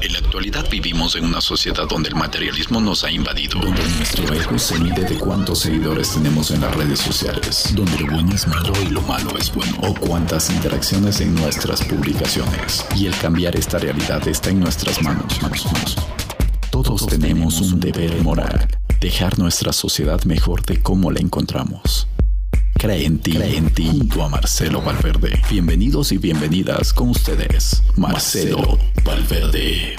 En la actualidad vivimos en una sociedad donde el materialismo nos ha invadido, donde nuestro ego se mide de cuántos seguidores tenemos en las redes sociales, donde lo bueno es malo y lo malo es bueno, o cuántas interacciones en nuestras publicaciones. Y el cambiar esta realidad está en nuestras manos. manos. Todos tenemos un deber moral, dejar nuestra sociedad mejor de cómo la encontramos. Cree en ti, cree en ti, junto a Marcelo Valverde. Bienvenidos y bienvenidas con ustedes, Marcelo Valverde.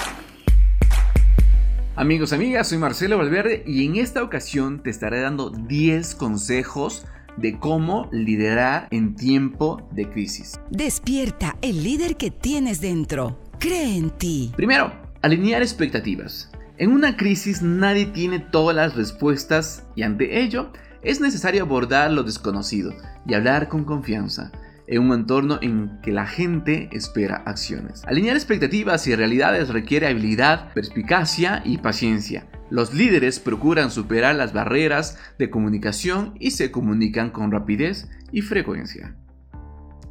Amigos, amigas, soy Marcelo Valverde y en esta ocasión te estaré dando 10 consejos de cómo liderar en tiempo de crisis. Despierta el líder que tienes dentro. Cree en ti. Primero, alinear expectativas. En una crisis nadie tiene todas las respuestas y ante ello es necesario abordar lo desconocido y hablar con confianza en un entorno en que la gente espera acciones. Alinear expectativas y realidades requiere habilidad, perspicacia y paciencia. Los líderes procuran superar las barreras de comunicación y se comunican con rapidez y frecuencia.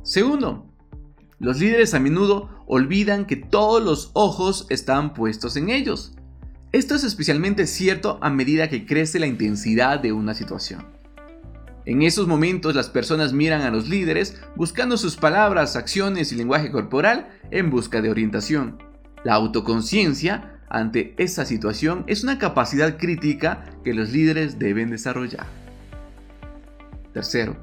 Segundo, los líderes a menudo olvidan que todos los ojos están puestos en ellos. Esto es especialmente cierto a medida que crece la intensidad de una situación. En esos momentos las personas miran a los líderes buscando sus palabras, acciones y lenguaje corporal en busca de orientación. La autoconciencia ante esa situación es una capacidad crítica que los líderes deben desarrollar. Tercero,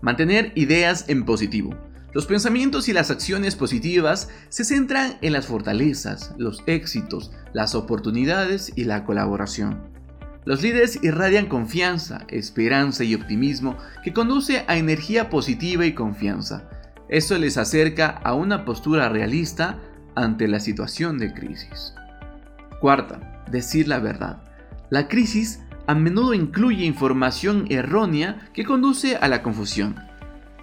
mantener ideas en positivo. Los pensamientos y las acciones positivas se centran en las fortalezas, los éxitos, las oportunidades y la colaboración. Los líderes irradian confianza, esperanza y optimismo que conduce a energía positiva y confianza. Esto les acerca a una postura realista ante la situación de crisis. Cuarta, decir la verdad. La crisis a menudo incluye información errónea que conduce a la confusión.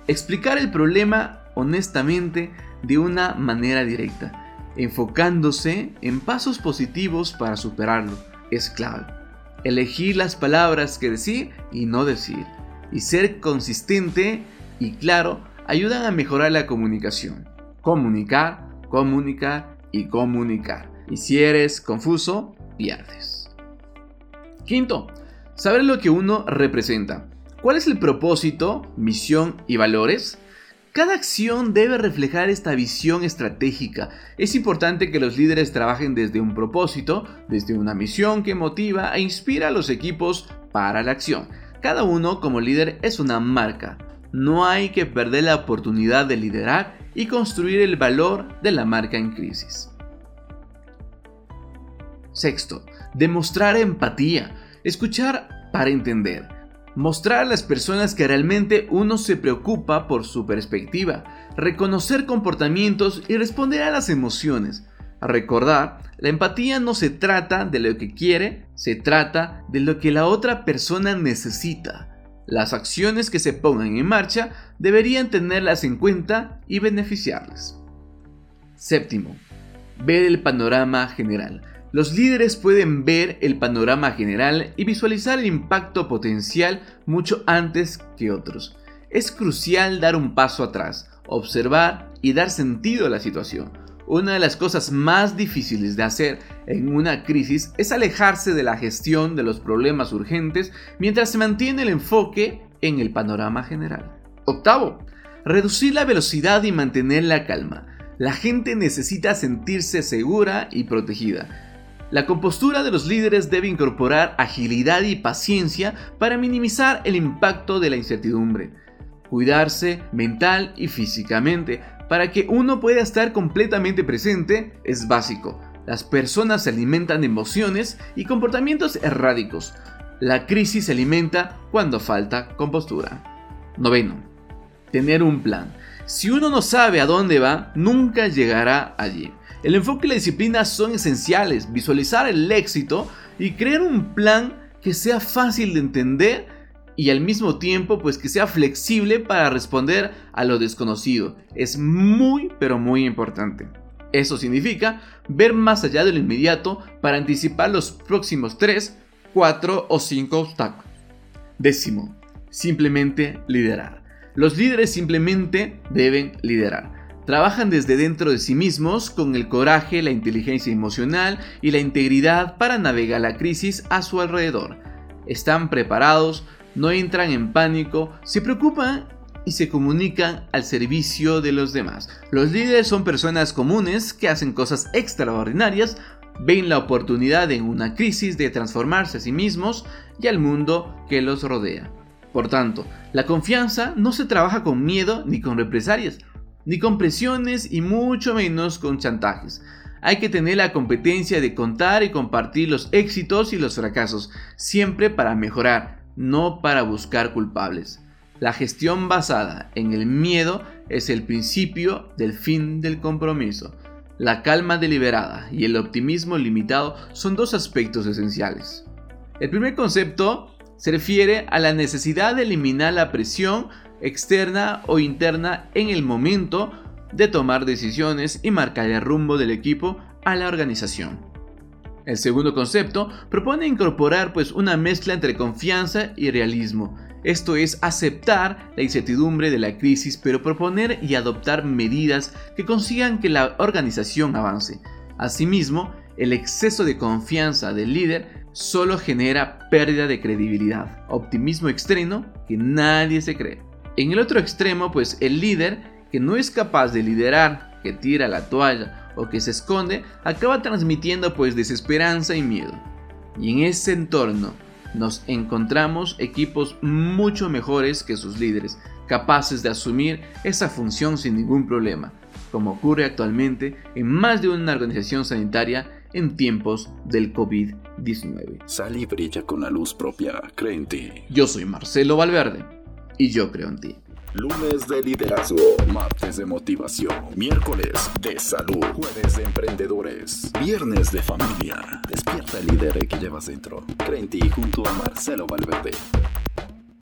Explicar el problema honestamente de una manera directa, enfocándose en pasos positivos para superarlo. Es clave. Elegir las palabras que decir y no decir, y ser consistente y claro ayudan a mejorar la comunicación. Comunicar, comunicar y comunicar. Y si eres confuso, pierdes. Quinto, saber lo que uno representa. ¿Cuál es el propósito, misión y valores? Cada acción debe reflejar esta visión estratégica. Es importante que los líderes trabajen desde un propósito, desde una misión que motiva e inspira a los equipos para la acción. Cada uno como líder es una marca. No hay que perder la oportunidad de liderar y construir el valor de la marca en crisis. Sexto, demostrar empatía. Escuchar para entender. Mostrar a las personas que realmente uno se preocupa por su perspectiva, reconocer comportamientos y responder a las emociones. A recordar, la empatía no se trata de lo que quiere, se trata de lo que la otra persona necesita. Las acciones que se pongan en marcha deberían tenerlas en cuenta y beneficiarles. Séptimo, ver el panorama general. Los líderes pueden ver el panorama general y visualizar el impacto potencial mucho antes que otros. Es crucial dar un paso atrás, observar y dar sentido a la situación. Una de las cosas más difíciles de hacer en una crisis es alejarse de la gestión de los problemas urgentes mientras se mantiene el enfoque en el panorama general. Octavo, reducir la velocidad y mantener la calma. La gente necesita sentirse segura y protegida. La compostura de los líderes debe incorporar agilidad y paciencia para minimizar el impacto de la incertidumbre. Cuidarse mental y físicamente para que uno pueda estar completamente presente es básico. Las personas se alimentan de emociones y comportamientos erráticos. La crisis se alimenta cuando falta compostura. Noveno. Tener un plan. Si uno no sabe a dónde va, nunca llegará allí. El enfoque y la disciplina son esenciales, visualizar el éxito y crear un plan que sea fácil de entender y al mismo tiempo pues que sea flexible para responder a lo desconocido. Es muy pero muy importante. Eso significa ver más allá de lo inmediato para anticipar los próximos 3, 4 o 5 obstáculos. Décimo, simplemente liderar. Los líderes simplemente deben liderar. Trabajan desde dentro de sí mismos con el coraje, la inteligencia emocional y la integridad para navegar la crisis a su alrededor. Están preparados, no entran en pánico, se preocupan y se comunican al servicio de los demás. Los líderes son personas comunes que hacen cosas extraordinarias, ven la oportunidad en una crisis de transformarse a sí mismos y al mundo que los rodea. Por tanto, la confianza no se trabaja con miedo ni con represalias, ni con presiones y mucho menos con chantajes. Hay que tener la competencia de contar y compartir los éxitos y los fracasos, siempre para mejorar, no para buscar culpables. La gestión basada en el miedo es el principio del fin del compromiso. La calma deliberada y el optimismo limitado son dos aspectos esenciales. El primer concepto se refiere a la necesidad de eliminar la presión externa o interna en el momento de tomar decisiones y marcar el rumbo del equipo a la organización. El segundo concepto propone incorporar pues una mezcla entre confianza y realismo. Esto es aceptar la incertidumbre de la crisis pero proponer y adoptar medidas que consigan que la organización avance. Asimismo, el exceso de confianza del líder solo genera pérdida de credibilidad, optimismo extremo que nadie se cree. En el otro extremo, pues el líder que no es capaz de liderar, que tira la toalla o que se esconde, acaba transmitiendo pues desesperanza y miedo. Y en ese entorno nos encontramos equipos mucho mejores que sus líderes, capaces de asumir esa función sin ningún problema, como ocurre actualmente en más de una organización sanitaria en tiempos del COVID-19. Sal y brilla con la luz propia, cree en ti. Yo soy Marcelo Valverde y yo creo en ti. Lunes de liderazgo, martes de motivación, miércoles de salud, jueves de emprendedores, viernes de familia. Despierta el líder que llevas dentro. Cree en ti junto a Marcelo Valverde.